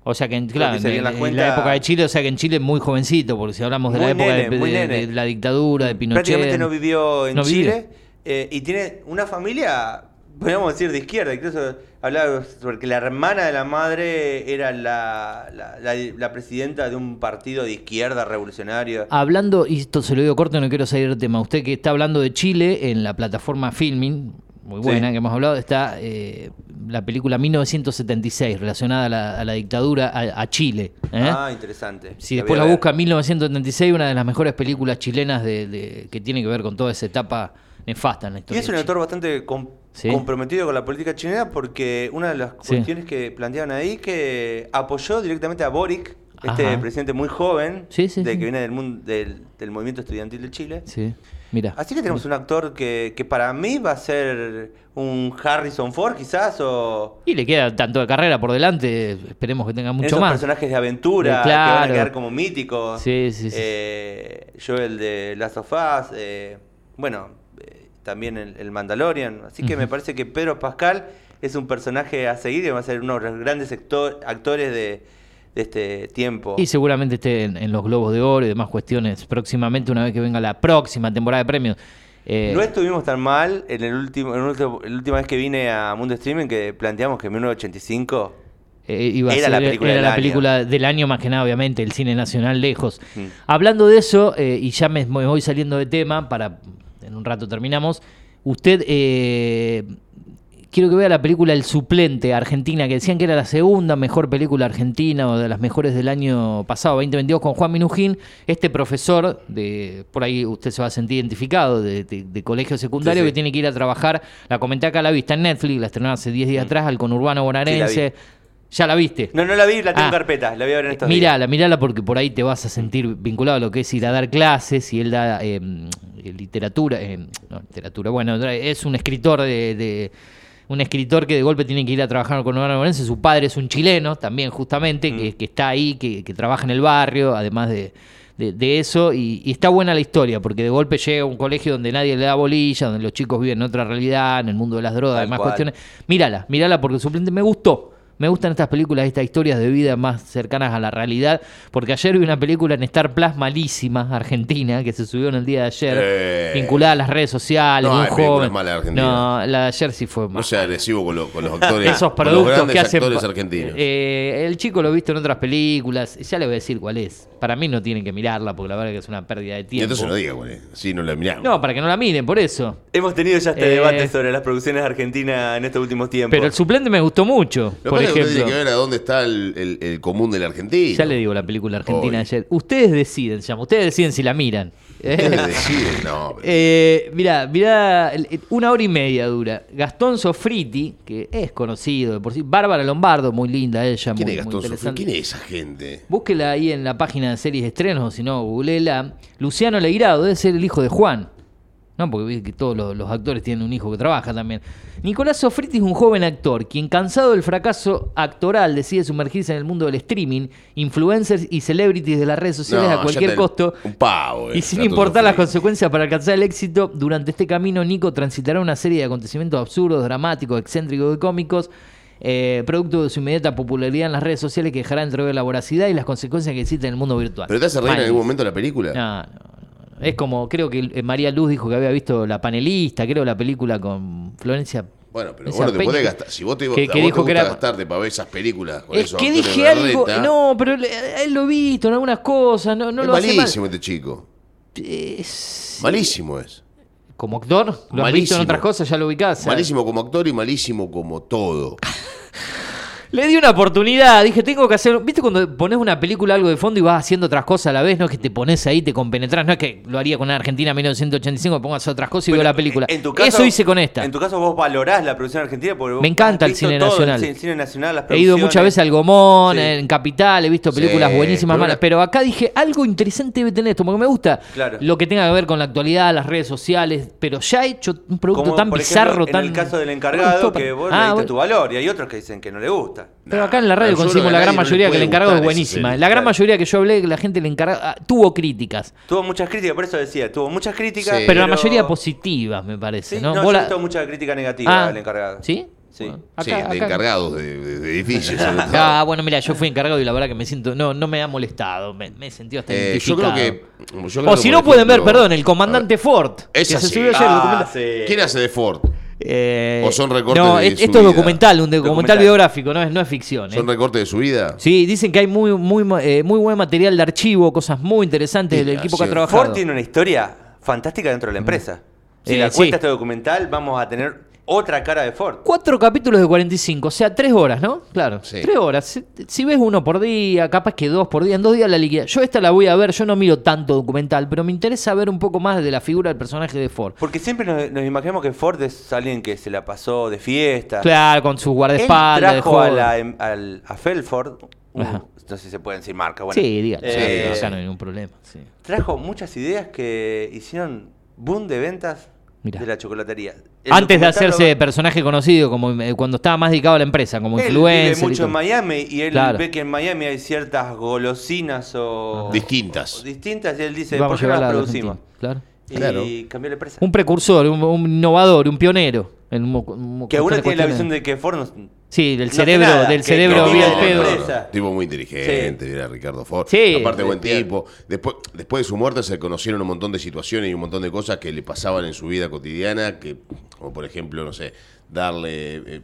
O sea que, claro, que en, se dio en la cuenta- la época de Chile, o sea que en Chile es muy jovencito, porque si hablamos de la Muy época nene, de, de- de la dictadura, de Pinochet. Prácticamente no vivió en No. Chile eh, y tiene una familia, podríamos decir, de izquierda. Incluso hablaba sobre que la hermana de la madre era la, la, la- la presidenta de un partido de izquierda revolucionario. Hablando, y esto se lo digo corto, no quiero salir del tema. Usted que está hablando de Chile en la plataforma Filming, muy buena, Sí. que hemos hablado, está eh, la película 1976, relacionada a la, a la dictadura a, a Chile. ¿eh? Ah, interesante. Si La después la busca 1976, una de las mejores películas chilenas de, de- que tiene que ver con toda esa etapa nefasta en la Y historia. es un de autor bastante com- Sí. comprometido con la política chilena porque una de las Sí. cuestiones que planteaban ahí que apoyó directamente a Boric, este Ajá. presidente muy joven, Sí, sí, de sí. que viene del, mundo, del, del movimiento estudiantil de Chile. Sí, mira. Así que tenemos un actor que, que para mí va a ser un Harrison Ford quizás o Y le queda tanto de carrera por delante, esperemos que tenga mucho esos más. personajes de aventura Eh, que van a claro. quedar como míticos. Sí, sí, sí. Eh, Joel de Last of Us, eh, bueno, también el, el Mandalorian. Así que me parece que Pedro Pascal es un personaje a seguir y va a ser uno de los grandes actor- actores de, de este tiempo. Y seguramente esté en, en los Globos de Oro y demás cuestiones próximamente, una vez que venga la próxima temporada de premios. Eh, No estuvimos tan mal en el último, en la última vez que vine a Mundo Streaming que planteamos que en 1985 eh, iba a Era ser- la película era del la año. película del año más que nada, obviamente, el cine nacional lejos. Mm. Hablando de eso, eh, y ya me, me voy saliendo de tema, para en un rato terminamos, usted, eh, quiero que vea la película El Suplente, Argentina, que decían que era la segunda mejor película argentina o de las mejores del año pasado, 2022, con Juan Minujín, este profesor, de por ahí usted se va a sentir identificado, de, de- de colegio secundario, Sí, sí. que tiene que ir a trabajar, la comenté acá a la vista en Netflix, la estrenó hace 10 días atrás, al conurbano bonaerense. Ya la viste. No, no la vi, la tengo Ah. en carpeta, la voy a ver en estos días. Mirala, mirala porque por ahí te vas a sentir vinculado a lo que es ir a dar clases y él da eh, literatura, eh, no, literatura, bueno, es un escritor de, de- un escritor que de golpe tiene que ir a trabajar con Urbano Bonaerense, su padre es un chileno también justamente, Mm. que, que está ahí, que, que trabaja en el barrio, además de, de- de eso, y, y está buena la historia, porque de golpe llega a un colegio donde nadie le da bolilla, donde los chicos viven en otra realidad, en el mundo de las drogas, demás cuestiones. Mírala, mírala porque suplente me gustó. Me gustan estas películas, estas historias de vida más cercanas a la realidad, porque ayer vi una película en Star Plus malísima, argentina, que se subió en el día de ayer, Eh. vinculada a las redes sociales, No un joven. argentinas. No, la de ayer sí fue No más. sea agresivo con, lo- con los actores. *laughs* Esos con los productos que hacen. actores argentinos. Eh, el chico lo he visto en otras películas, ya le voy a decir cuál es. Para mí no tienen que mirarla, porque la verdad que es una pérdida de y tiempo. entonces no diga, güey. Sí, no la miramos. No, para que no la miren, por eso. Hemos tenido ya este Eh, debate sobre las producciones argentinas en estos últimos tiempos. Pero el suplente me gustó mucho, Lo por ejemplo. tiene que ver a dónde está el, el- el común del argentino. Ya le digo la película argentina Hoy. ayer. Ustedes deciden, se llama. Ustedes deciden si la miran. Ustedes deciden, no. *laughs* pero- Eh, mirá, mirá, una hora y media dura. Gastón Sofriti, que es conocido de por sí. Bárbara Lombardo, muy linda ella, ¿Quién muy, es Gastón interesante. ¿Quién es esa gente? Búsquela ahí en la página de series de estrenos, o si no, googleela. Luciano Leirado, debe ser el hijo de Juan. No, porque que todos los, los actores tienen un hijo que trabaja también. Nicolás Sofriti es un joven actor, quien cansado del fracaso actoral decide sumergirse en el mundo del streaming, influencers y celebrities de las redes sociales No, a cualquier costo. Un pavo. eh, Y sin importar las consecuencias para alcanzar el éxito, durante este camino Nico transitará una serie de acontecimientos absurdos, dramáticos, excéntricos y cómicos, eh, producto de su inmediata popularidad en las redes sociales que dejará entrever la voracidad y las consecuencias que existen en el mundo virtual. ¿Pero te hace reír en algún momento la película? No, no. Es como, creo que eh, María Luz dijo que había visto La Panelista, creo la pelíula con Florencia. Bueno, pero bueno, te podés gastar. Si vos te, que- que vos dijo te que era- gastarte para ver esas películas con Es esos que dije algo. No, pero él lo he visto en algunas cosas. No, no es lo hace mal. malísimo este chico. Es- Malísimo es. Como actor, lo has visto en Malísimo. otras cosas, ya lo ubicás. Malísimo como actor y malísimo como todo. *laughs* Le di una oportunidad, dije, tengo que hacer. ¿Viste cuando pones una película algo de fondo y vas haciendo otras cosas a la vez? No es que te pones ahí, te compenetras. No es que lo haría con Argentina 1985, pongas otras cosas y veo la película. en tu caso- Eso hice con esta. En tu caso vos valorás la producción argentina porque Me encanta el cine todo, nacional. El cine nacional, las He ido muchas veces al Gomón, Sí. en Capital, he visto películas Sí, buenísimas, malas. una- Pero acá dije, algo interesante debe tener esto, porque me gusta Claro. lo que tenga que ver con la actualidad, las redes sociales, pero ya he hecho un producto Como tan por bizarro, ejemplo, tan. En el caso del encargado, que vos ah, le diste bueno. tu valor y hay otros que dicen que no le gusta. Pero Nah, acá en la radio conseguimos la gran no mayoría que el encargado es buenísima. serie. La gran Claro. mayoría que yo hablé, la gente le encargado ah, tuvo críticas, Tuvo muchas críticas, por eso decía, tuvo muchas críticas. Sí. pero la mayoría positivas, me parece, Sí, ¿no? no, la- he visto mucha crítica negativa Ah, del encargado. ¿Sí? Sí. Bueno, Sí, acá- de acá- encargados de, de- de edificios. *laughs* sobre todo. Ah, bueno, mira, yo fui encargado y la verdad que me siento. No, no me ha molestado. Me, me he sentido hasta Eh, yo creo identificado. que. yo creo O que, si por no pueden ver, perdón, el comandante Ford. que Esa se sí. subió ayer el Ah. ¿Quién hace de Ford? Eh, ¿O son recortes No, de es- su esto es documental, un documental, Documental. biográfico, no es, no es ficción. ¿eh? ¿Son recortes de su vida? Sí, dicen que hay muy, muy, eh, muy buen material de archivo, cosas muy interesantes del equipo que ha trabajado. Ford tiene una historia fantástica dentro de la empresa. Si Eh, la sí. cuenta este documental, vamos a tener otra cara de Ford. Cuatro capítulos de 45, o sea, tres horas, ¿no? Claro, Sí. tres horas. Si, si ves uno por día, capaz que dos por día, en dos días la liquida. Yo esta la voy a ver, yo no miro tanto documental, pero me interesa ver un poco más de la figura del personaje de Ford. Porque siempre nos, nos imaginamos que Ford es alguien que se la pasó de fiesta. Claro, con su Él guardaespaldas. de trajo a, la, em- al- a Felford, uh, no sé si se pueden decir marca, bueno, Sí, dígalo, eh, o sea, no hay ningún problema. sí. trajo muchas ideas que hicieron boom de ventas Mirá. de la chocolatería. Antes de hacerse lo- personaje conocido, como eh, cuando estaba más dedicado a la empresa, como Él influencer. vive y mucho en Miami y él Claro. ve que en Miami hay ciertas golosinas o Distintas. o distintas y él dice, Vamos ¿por qué no las producimos? Claro. Y Claro. cambió la empresa. Un precursor, un, un innovador, un pionero. En mo- mo- que uno tiene la visión de que Ford no, Sí, del no cerebro, nada, del que- cerebro bien pedo. Tipo muy inteligente, era Ricardo Ford. Sí. Aparte, buen tipo. Después, después de su muerte se conocieron un montón de situaciones y un montón de cosas que le pasaban en su vida cotidiana, que, como por ejemplo, no sé, darle. eh,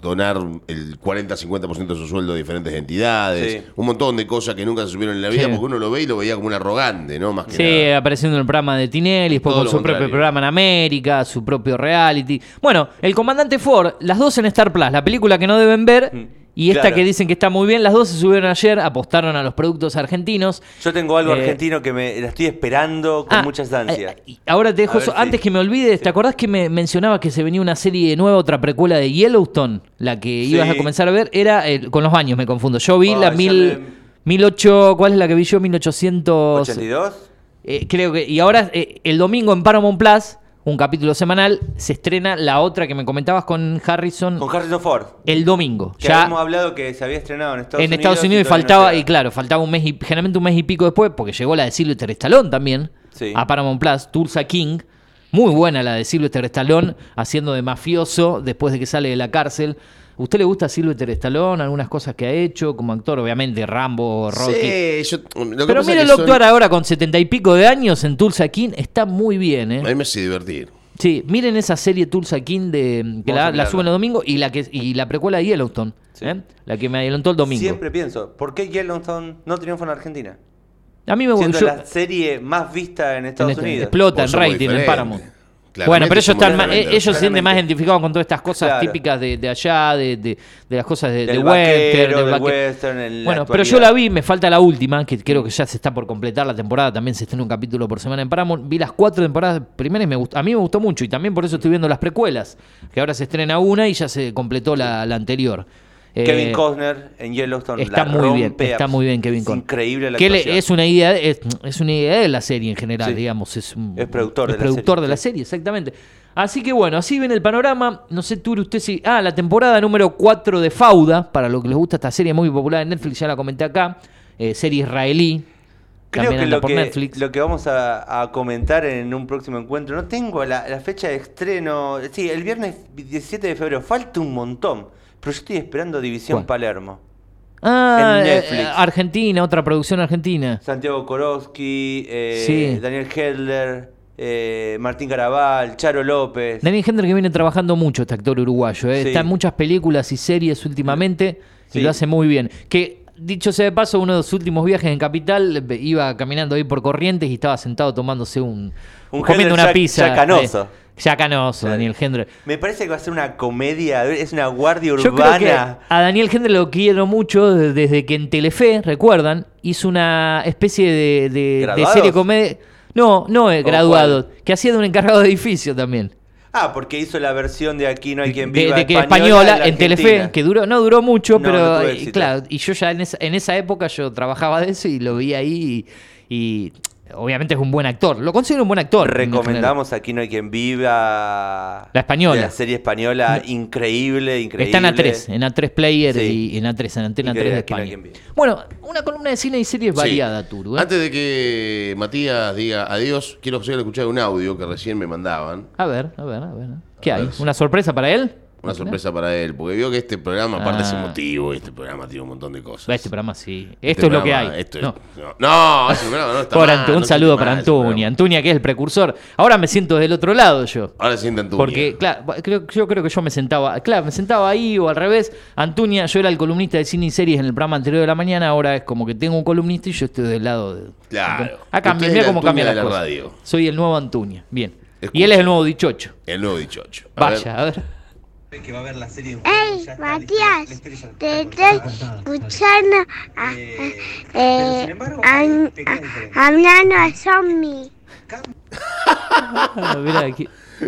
donar el 40-50% de su sueldo a diferentes entidades, Sí. un montón de cosas que nunca se supieron en la vida, Sí. porque uno lo ve y lo veía como un arrogante, ¿no? Más que Sí, nada. apareciendo en el programa de Tinelli, después Todo con su contrario. propio programa en América, su propio reality. Bueno, El Comandante Ford, las dos en Star Plus, la película que no deben ver Mm, y esta claro. que dicen que está muy bien, las dos se subieron ayer, apostaron a los productos argentinos. Yo tengo algo Eh, argentino que me la estoy esperando con Ah, muchas ansias. eh, y ahora te dejo eso. si- Antes que me olvides, ¿te acordás que me mencionaba que se venía una serie nueva, otra precuela de Yellowstone? La que Sí. ibas a comenzar a ver era, eh, con los años me confundo. Yo vi Ah, la mil, me- 1008, ¿cuál es la que vi yo? 1800. 82. Eh, creo que. Y ahora, el domingo en Paramount Plus, un capítulo semanal, se estrena la otra que me comentabas con Harrison. Con Harrison Ford. el domingo. Que ya habíamos hablado que se había estrenado en Estados en Unidos. Estados Unidos y no faltaba, y claro, faltaba un mes y generalmente un mes y pico después, porque llegó la de Sylvester Stallone también Sí. a Paramount Plus, Tulsa King. Muy buena la de Sylvester Stallone, haciendo de mafioso después de que sale de la cárcel. ¿Usted le gusta Sylvester Stallone? Algunas cosas que ha hecho como actor, obviamente, Rambo, Rocky. Sí, yo- lo que Pero actuar son- ahora con setenta y pico de años en Tulsa King, está muy bien, A ¿eh? mí me hace divertir. Sí, miren esa serie Tulsa King de, que la, a la suben el domingo y la que y la precuela de Yellowstone, Sí. ¿eh? la que me adelantó el domingo. Siempre pienso, ¿por qué Yellowstone no triunfa en Argentina? A mí me Siendo gustó. la serie más vista en Estados este- Unidos. Explota en rating en. Paramount. Bueno, pero ellos están más, eh, ellos se sienten más identificados con todas estas cosas Claro. típicas de, de allá, de, de- de las cosas de, Del western, del del vaque- western, en la Bueno, pero yo la vi, me falta la última, que creo que ya se está por completar la temporada, también se estrena un capítulo por semana en Paramount. Vi las cuatro temporadas primeras y me gustó, a mí me gustó mucho y también por eso estoy viendo las precuelas, que ahora se estrena una y ya se completó la, la anterior. Kevin Eh, Costner en Yellowstone Está la muy bien, está muy bien Kevin es Costner. Increíble la que actuación. es una idea, es, es una idea de la serie en general, Sí. digamos. Es, un- Es productor de es la productor serie, de la sí. serie, exactamente. Así que bueno, así viene el panorama. No sé, Turi, usted si. Ah, la temporada número 4 de Fauda, para lo que les gusta esta serie muy popular en Netflix, ya la comenté acá. eh, serie israelí. Creo que lo, por que Netflix. lo que vamos a, a comentar en un próximo encuentro, no tengo la, la fecha de estreno. Sí, el viernes 17 de febrero, falta un montón. Pero yo estoy esperando División ¿Cuál? Palermo. Ah, en eh, Netflix. Argentina, otra producción argentina. Santiago Korowski, eh, Sí. Daniel Hedler, eh, Martín Carabal, Charo López. Daniel Hendler que viene trabajando mucho, este actor uruguayo. eh. Sí. Está en muchas películas y series últimamente y lo hace muy bien. Que, dicho sea de paso, uno de sus últimos viajes en Capital, eh, iba caminando ahí por Corrientes y estaba sentado tomándose un... Un comiendo una pizza. eh, ya canoso, Claro. Daniel Hendler. Me parece que va a ser una comedia, es una guardia Yo creo urbana. que a Daniel Hendler lo quiero mucho de- desde que en Telefe, recuerdan, hizo una especie de, de- de ¿Graduados? serie comedia... No, no es ¿O graduado, que hacía de un encargado de edificio también. Ah, porque hizo la versión de Aquí no hay quien viva de que española, española, la en Telefe, que duró, no duró mucho, No, pero no eh, claro, y yo ya en esa, en esa época yo trabajaba de eso y lo vi ahí y, y obviamente es un buen actor, lo considero un buen actor. Recomendamos Aquí no hay quien viva. La española. la serie española, increíble, increíble. Está en A3, en A3 Player Sí. y en A3, en Antena 3 Increíble, de aquí no hay España. quien viva. Bueno, una columna de cine y series Sí. variada, Turu. ¿eh? Antes de que Matías diga adiós, quiero que escuchar un audio que recién me mandaban. A ver, a ver, a ver. ¿Qué A hay? ver. ¿Una sorpresa para él? Una sorpresa para él, porque vio que este programa, aparte es Ah. emotivo, este programa tiene un montón de cosas. Este programa sí. Este Esto es lo que hay. esto es- No. no, no, ese programa no está *laughs* Por mal, no un saludo mal para programa. Antuña, que es el precursor. Ahora me siento del otro lado yo. Ahora sienta Antuña. Porque, claro, creo, yo creo que yo me sentaba, claro, me sentaba ahí o al revés. Antuña, yo era el columnista de cine y series en el programa anterior de la mañana, ahora es como que tengo un columnista y yo estoy del lado de... Claro. Usted mira cómo la cambia la radio. Soy el nuevo Antuña, bien. Y él es el nuevo dichocho. El nuevo dichocho. A Vaya, ver. a ver. Que va a ver la serie en Ey, Matías, te estoy escuchando a- Eh, eh, pero sin embargo, hay an- pequeñas a- diferencias. hablando a zombie. Ah.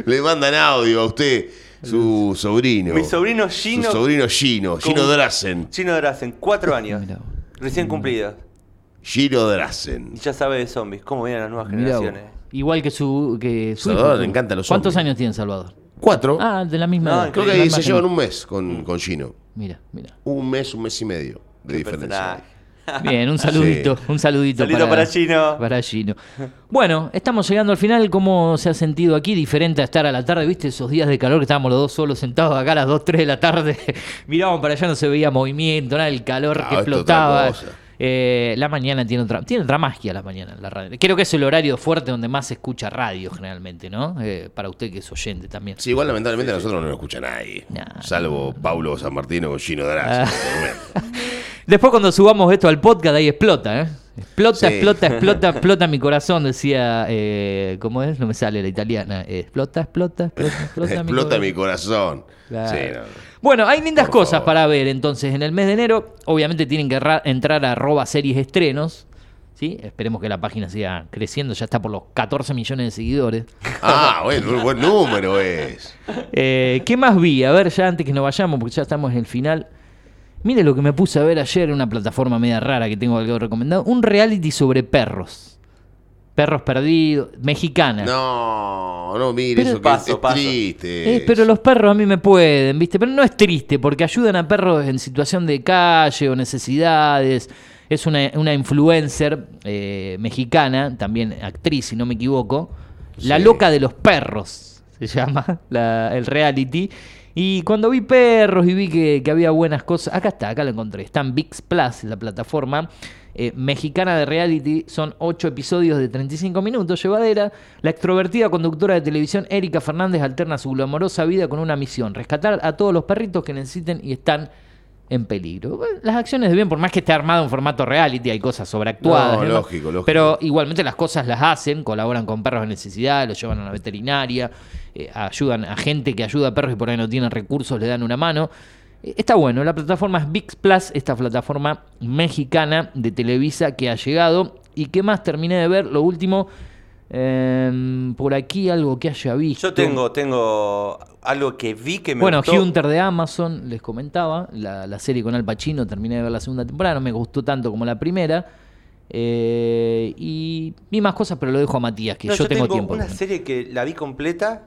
Le mandan audio a usted, su sobrino. Mi sobrino Gino. Su sobrino Gino, Gino Drazen. Gino Drazen, cuatro *laughs* años. Recién cumplidos. Gino Drazen. Y ya sabe de zombies, cómo vienen las nuevas Mirá vos. generaciones. Igual que su, que su Salvador hijo. le encantan los ¿Cuántos zombies. años tiene Salvador? Cuatro. Ah, de la misma No, edad. Creo que ahí se llevan un mes con, con Gino. Mira, mira. Un mes, un mes y medio de Qué diferencia. personaje. Bien, un saludito, un saludito Saludito para Gino. Para Gino. Bueno, estamos llegando al final. ¿Cómo se ha sentido aquí? Diferente a estar a la tarde, ¿viste? Esos días de calor que estábamos los dos solos sentados acá a las 2, 3 de la tarde. *laughs* Mirábamos para allá, no se veía movimiento, nada, el calor Claro, que esto es explotaba. Eh, la mañana tiene otra, tiene otra magia la mañana, la radio. Creo que es el horario fuerte donde más se escucha radio generalmente, ¿no? Eh, para usted que es oyente también. Sí, igual lamentablemente a nosotros no nos escucha nadie. Nah. salvo Paulo San Martino con Gino Ah. *laughs* Drazen. Después cuando subamos esto al podcast, ahí explota, ¿eh? Explota, Sí. explota, explota, *laughs* explota mi corazón, decía, eh, ¿cómo es? No me sale la italiana. Explota, explota, explota, explota, Explota mi corazón. corazón. Claro. Sí, no. Bueno, hay lindas Por cosas favor. para ver entonces en el mes de enero. Obviamente tienen que ra- entrar a arroba series estrenos. ¿sí? Esperemos que la página siga creciendo. Ya está por los 14 millones de seguidores. Ah, bueno, buen número es. Eh, ¿Qué más vi? A ver, ya antes que nos vayamos, porque ya estamos en el final. Mire lo que me puse a ver ayer en una plataforma media rara que tengo algo recomendado. Un reality sobre perros. Perros perdidos. Mexicana. No, no, mire, Pero- eso que Paso, es, es paso. triste. Eh, pero los perros a mí me pueden, ¿viste? Pero no es triste, porque ayudan a perros en situación de calle o necesidades. Es una, una influencer eh, mexicana, también actriz, si no me equivoco. La loca de los perros, se llama *laughs* la- el reality. Y cuando vi perros y vi que, que había buenas cosas, acá está, acá lo encontré. Está en VIX Plus, la plataforma eh, mexicana de reality. Son ocho episodios de 35 minutos, llevadera. La extrovertida conductora de televisión Erika Fernández alterna su glamorosa vida con una misión: rescatar a todos los perritos que necesiten y están en peligro. Bueno, las acciones de bien, por más que esté armado en formato reality, hay cosas sobreactuadas. No, ¿no? lógico, lógico. Pero igualmente las cosas las hacen, colaboran con perros en necesidad, los llevan a una veterinaria, eh, ayudan a gente que ayuda a perros y por ahí no tienen recursos, le dan una mano. Eh, Está bueno, la plataforma es VIX Plus, esta plataforma mexicana de Televisa que ha llegado. ¿Y qué más terminé de ver? Lo último, em, por aquí algo que haya visto. Yo tengo, tengo algo que vi que me Bueno, gustó. Hunter de Amazon, les comentaba, la, la serie con Al Pacino, terminé de ver la segunda temporada, no me gustó tanto como la primera. Eh, y vi más cosas, pero lo dejo a Matías, que No, yo, tengo, tiempo. Una serie que la vi completa.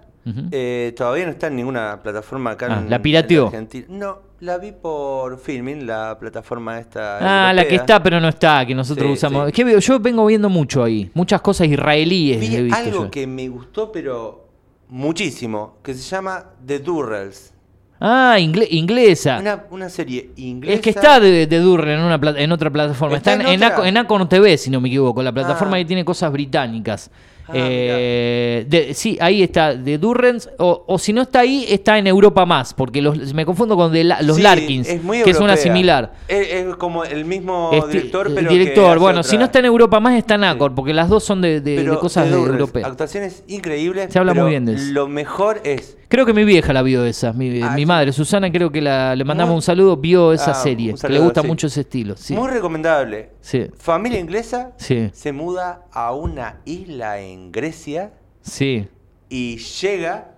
Eh, todavía no está en ninguna plataforma acá Ah, en ¿la pirateó? en. No, la vi por Filming, la plataforma esta. Ah, la que está, pero no está, que nosotros Sí, usamos. sí. Que veo- yo vengo viendo mucho ahí, muchas cosas israelíes. he Vi visto algo yo. que me gustó, pero muchísimo, que se llama The Durrells. Ah, ingle- inglesa. Una, una serie inglesa. Es que está de, de Durre en, una en otra plataforma. Está, ¿Está en, en en, TV, si no me equivoco. La plataforma Ah. que tiene cosas británicas. Ah, Eh, de- sí, ahí está, de Durrens. O, o si no está ahí, está en Europa más. Porque los, me confundo con de la- los Sí, Larkins, es muy que es una similar. Es, es como el mismo Este, director, pero. director, bueno, otra- si no está en Europa más, está en Acor, porque las dos son de, de- de pero cosas de Durrells, europeas. Actuaciones increíbles. Se habla muy bien de eso. Lo mejor es. Creo que mi vieja la vio esa, mi, Ah, mi sí. madre, Susana, creo que la, le mandamos Muy- un saludo, vio esa Ah, serie, un que saludo, le gusta sí. mucho ese estilo. Sí, Muy recomendable. Familia inglesa sí, se muda a una isla en Grecia sí. y llega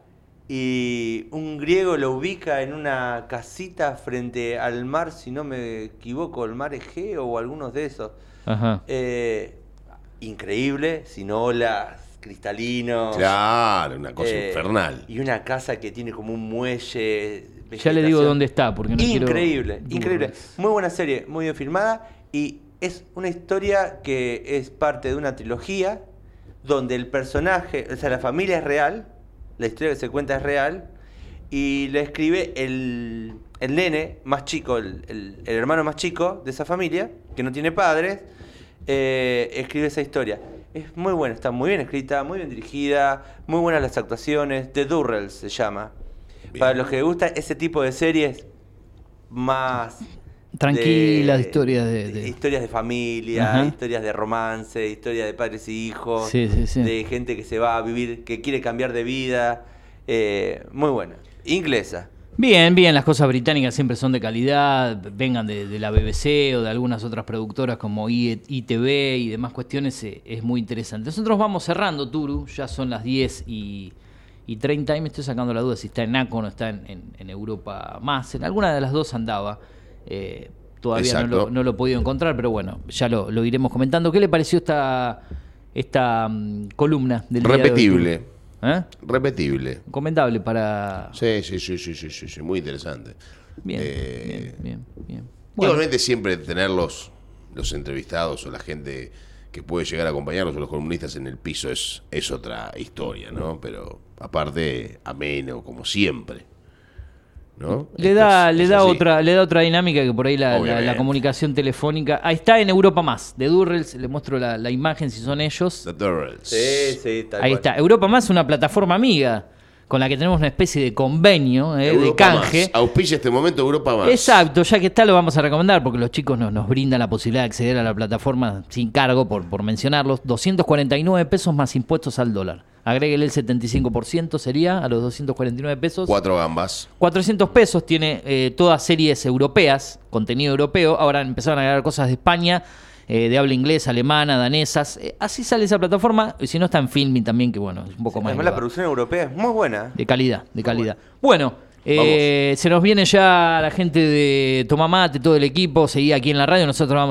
y un griego lo ubica en una casita frente al mar, si no me equivoco, el mar Egeo o algunos de esos. Ajá. Eh, increíble, sin olas, cristalino. Claro, una cosa Eh, infernal. Y una casa que tiene como un muelle. Ya le digo dónde está, porque no quiero- Increíble, increíble. Muy buena serie, muy bien filmada. Y es una historia que es parte de una trilogía donde el personaje, o sea, la familia es real, la historia que se cuenta es real. y le escribe el, el nene más chico, el, el- el hermano más chico de esa familia, que no tiene padres, eh, escribe esa historia. Es muy buena, está muy bien escrita, muy bien dirigida, muy buenas las actuaciones. The Durrells se llama. Bien. Para los que les gusta ese tipo de series más Tranquilas, historias de- de- historias de familia, Ajá. historias de romance, historias de padres y hijos, Sí, sí, sí. de gente que se va a vivir, que quiere cambiar de vida. eh, muy buena. Inglesa. Bien, bien, las cosas británicas siempre son de calidad, vengan de, de la BBC o de algunas otras productoras como ITV y demás cuestiones, eh, es muy interesante. Nosotros vamos cerrando, Turu, ya son las 10 y, y 30 y me estoy sacando la duda si está en ACO o no está en, en- en Europa más, en alguna de las dos andaba. eh, todavía no lo, no lo he podido encontrar, pero bueno, ya lo, lo iremos comentando. ¿Qué le pareció esta, esta mm, columna del día de hoy, Repetible. ¿Eh? Repetible. Recomendable para... Sí, sí, sí, sí, sí, sí, sí, muy interesante. Bien, Eh, bien, bien, bien. Bueno. Igualmente siempre tener los, los entrevistados o la gente que puede llegar a acompañarlos o los columnistas en el piso es, es otra historia, ¿no? Pero aparte, ameno, como siempre. ¿No? Le da, es- le es da otra, le da otra dinámica que por ahí la, la- la Obviamente. comunicación telefónica. Ahí está en Europa más, de Durrells, le muestro la, la imagen si son ellos. The Durrells. Sí, sí, tal Ahí cual. está. Europa más es una plataforma amiga con la que tenemos una especie de convenio, eh, de canje. Más. Auspicia este momento Europa más. Exacto, ya que está lo vamos a recomendar porque los chicos nos, nos brindan la posibilidad de acceder a la plataforma sin cargo, por, por mencionarlos. 249 pesos más impuestos al dólar. Agréguele el 75%, sería a los 249 pesos. Cuatro gambas. 400 pesos tiene eh, todas series europeas, contenido europeo. Ahora empezaron a agregar cosas de España, eh, de habla inglesa, alemana, danesas. Eh, así sale esa plataforma. Y si no, está en Filming también, que bueno, es un poco más Además, la producción europea es muy buena. de calidad, de calidad. Bueno, eh, se nos viene ya la gente de Tomamate, todo el equipo. Seguía aquí en la radio. Nosotros vamos.